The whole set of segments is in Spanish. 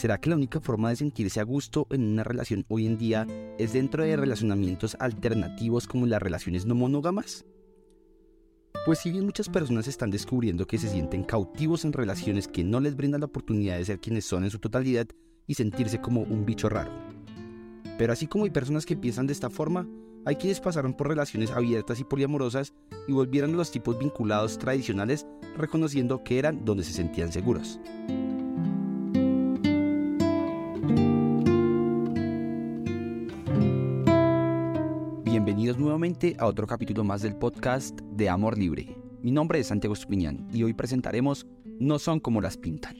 ¿Será que la única forma de sentirse a gusto en una relación hoy en día es dentro de relacionamientos alternativos como las relaciones no monógamas? Pues si bien muchas personas están descubriendo que se sienten cautivos en relaciones que no les brindan la oportunidad de ser quienes son en su totalidad y sentirse como un bicho raro. Pero así como hay personas que piensan de esta forma, hay quienes pasaron por relaciones abiertas y poliamorosas y volvieron a los tipos vinculados tradicionales reconociendo que eran donde se sentían seguros. Nuevamente a otro capítulo más del podcast de Amor Libre. Mi nombre es Santiago Estupiñán y hoy presentaremos No son como las pintan.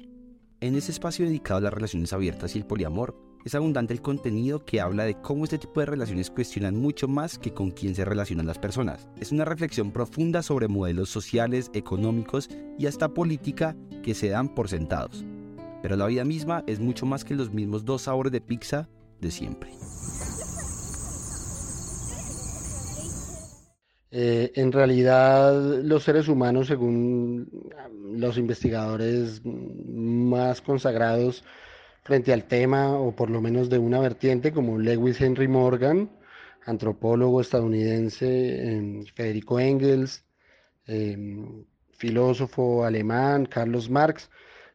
En este espacio dedicado a las relaciones abiertas y el poliamor, es abundante el contenido que habla de cómo este tipo de relaciones cuestionan mucho más que con quién se relacionan las personas. Es una reflexión profunda sobre modelos sociales, económicos y hasta política que se dan por sentados. Pero la vida misma es mucho más que los mismos dos sabores de pizza de siempre. Eh, en realidad, los seres humanos, según los investigadores más consagrados frente al tema, o por lo menos de una vertiente, como Lewis Henry Morgan, antropólogo estadounidense, em, Federico Engels, em, filósofo alemán, Carlos Marx,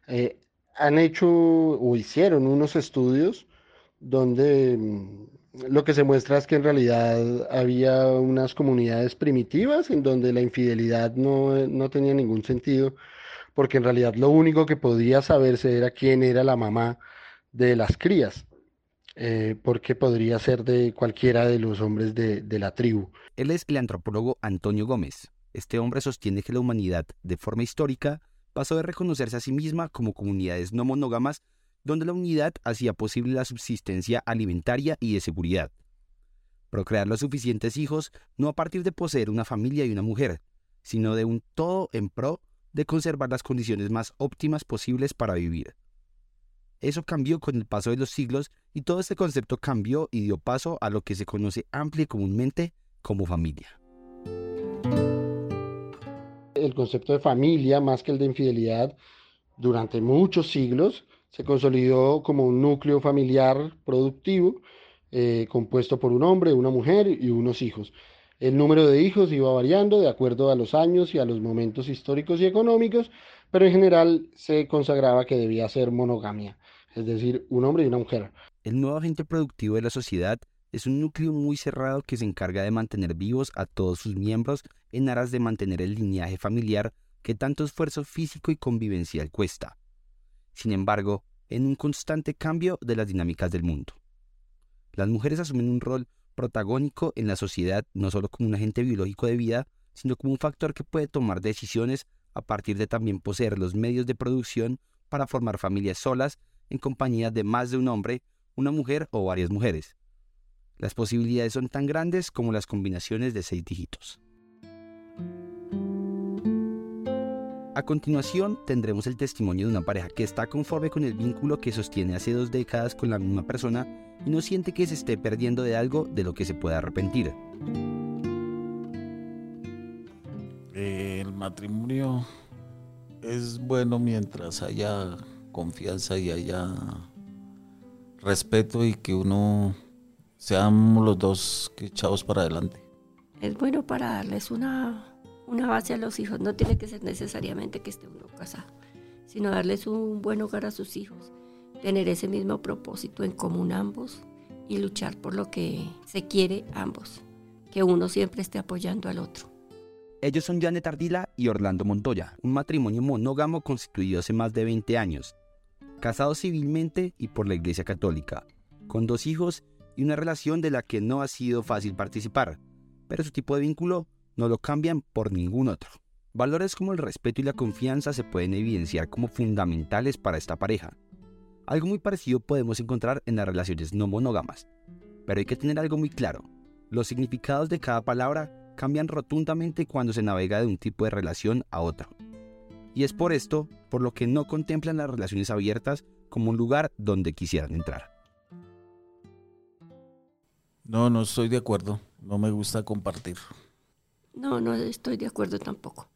eh, han hecho o hicieron unos estudios donde em, lo que se muestra es que en realidad había unas comunidades primitivas en donde la infidelidad no, tenía ningún sentido, porque en realidad lo único que podía saberse era quién era la mamá de las crías, eh, porque podría ser de cualquiera de los hombres de, de la tribu. Él es el antropólogo Antonio Gómez. Este hombre sostiene que la humanidad, de forma histórica, pasó de reconocerse a sí misma como comunidades no monógamas donde la unidad hacía posible la subsistencia alimentaria y de seguridad. Procrear los suficientes hijos no a partir de poseer una familia y una mujer, sino de un todo en pro de conservar las condiciones más óptimas posibles para vivir. Eso cambió con el paso de los siglos y todo este concepto cambió y dio paso a lo que se conoce amplia y comúnmente como familia. El concepto de familia, más que el de infidelidad, durante muchos siglos se consolidó como un núcleo familiar productivo eh, compuesto por un hombre, una mujer y unos hijos. El número de hijos iba variando de acuerdo a los años y a los momentos históricos y económicos, pero en general se consagraba que debía ser monogamia, es decir, un hombre y una mujer. El nuevo agente productivo de la sociedad es un núcleo muy cerrado que se encarga de mantener vivos a todos sus miembros en aras de mantener el lineaje familiar que tanto esfuerzo físico y convivencial cuesta sin embargo, en un constante cambio de las dinámicas del mundo. Las mujeres asumen un rol protagónico en la sociedad no solo como un agente biológico de vida, sino como un factor que puede tomar decisiones a partir de también poseer los medios de producción para formar familias solas en compañía de más de un hombre, una mujer o varias mujeres. Las posibilidades son tan grandes como las combinaciones de seis dígitos. A continuación tendremos el testimonio de una pareja que está conforme con el vínculo que sostiene hace dos décadas con la misma persona y no siente que se esté perdiendo de algo de lo que se pueda arrepentir. El matrimonio es bueno mientras haya confianza y haya respeto y que uno seamos los dos echados para adelante. Es bueno para darles una una base a los hijos. No tiene que ser necesariamente que esté uno casado, sino darles un buen hogar a sus hijos, tener ese mismo propósito en común ambos y luchar por lo que se quiere ambos, que uno siempre esté apoyando al otro. Ellos son Janet Ardila y Orlando Montoya, un matrimonio monógamo constituido hace más de 20 años, casados civilmente y por la Iglesia Católica, con dos hijos y una relación de la que no ha sido fácil participar, pero su tipo de vínculo no lo cambian por ningún otro. Valores como el respeto y la confianza se pueden evidenciar como fundamentales para esta pareja. Algo muy parecido podemos encontrar en las relaciones no monógamas. Pero hay que tener algo muy claro. Los significados de cada palabra cambian rotundamente cuando se navega de un tipo de relación a otro. Y es por esto por lo que no contemplan las relaciones abiertas como un lugar donde quisieran entrar. No, no estoy de acuerdo. No me gusta compartir. No, no estoy de acuerdo tampoco.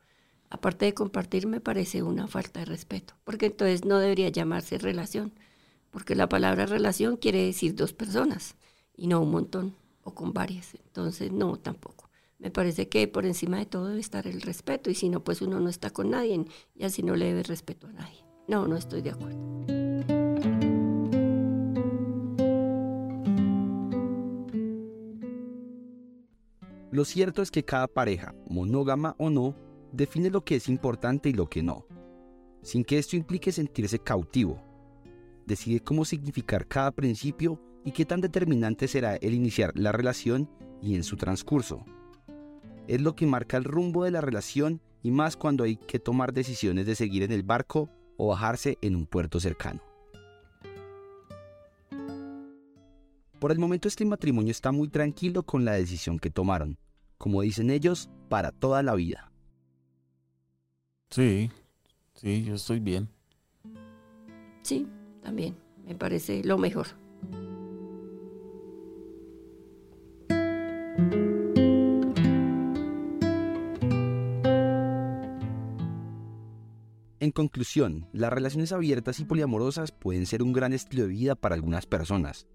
Aparte de compartir, me parece una falta de respeto, porque entonces no debería llamarse relación, porque la palabra relación quiere decir dos personas y no un montón o con varias. Entonces, no, tampoco. Me parece que por encima de todo debe estar el respeto y si no, pues uno no está con nadie y así no le debe respeto a nadie. No, no estoy de acuerdo. Lo cierto es que cada pareja, monógama o no, define lo que es importante y lo que no, sin que esto implique sentirse cautivo. Decide cómo significar cada principio y qué tan determinante será el iniciar la relación y en su transcurso. Es lo que marca el rumbo de la relación y más cuando hay que tomar decisiones de seguir en el barco o bajarse en un puerto cercano. Por el momento este matrimonio está muy tranquilo con la decisión que tomaron, como dicen ellos, para toda la vida. Sí, sí, yo estoy bien. Sí, también, me parece lo mejor. En conclusión, las relaciones abiertas y poliamorosas pueden ser un gran estilo de vida para algunas personas.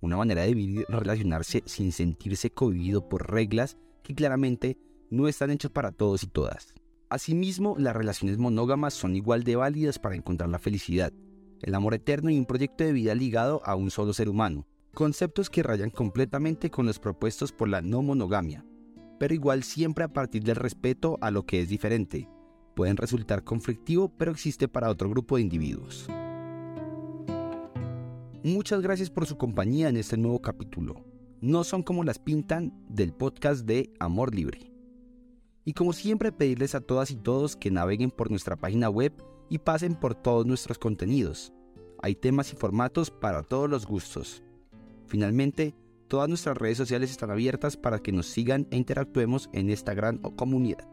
Una manera de vivir y relacionarse sin sentirse cohibido por reglas claramente no están hechas para todos y todas. Asimismo, las relaciones monógamas son igual de válidas para encontrar la felicidad, el amor eterno y un proyecto de vida ligado a un solo ser humano, conceptos que rayan completamente con los propuestos por la no monogamia, pero igual siempre a partir del respeto a lo que es diferente, pueden resultar conflictivo, pero existe para otro grupo de individuos. Muchas gracias por su compañía en este nuevo capítulo. No son como las pintan del podcast de Amor Libre. Y como siempre pedirles a todas y todos que naveguen por nuestra página web y pasen por todos nuestros contenidos. Hay temas y formatos para todos los gustos. Finalmente, todas nuestras redes sociales están abiertas para que nos sigan e interactuemos en esta gran comunidad.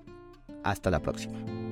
Hasta la próxima.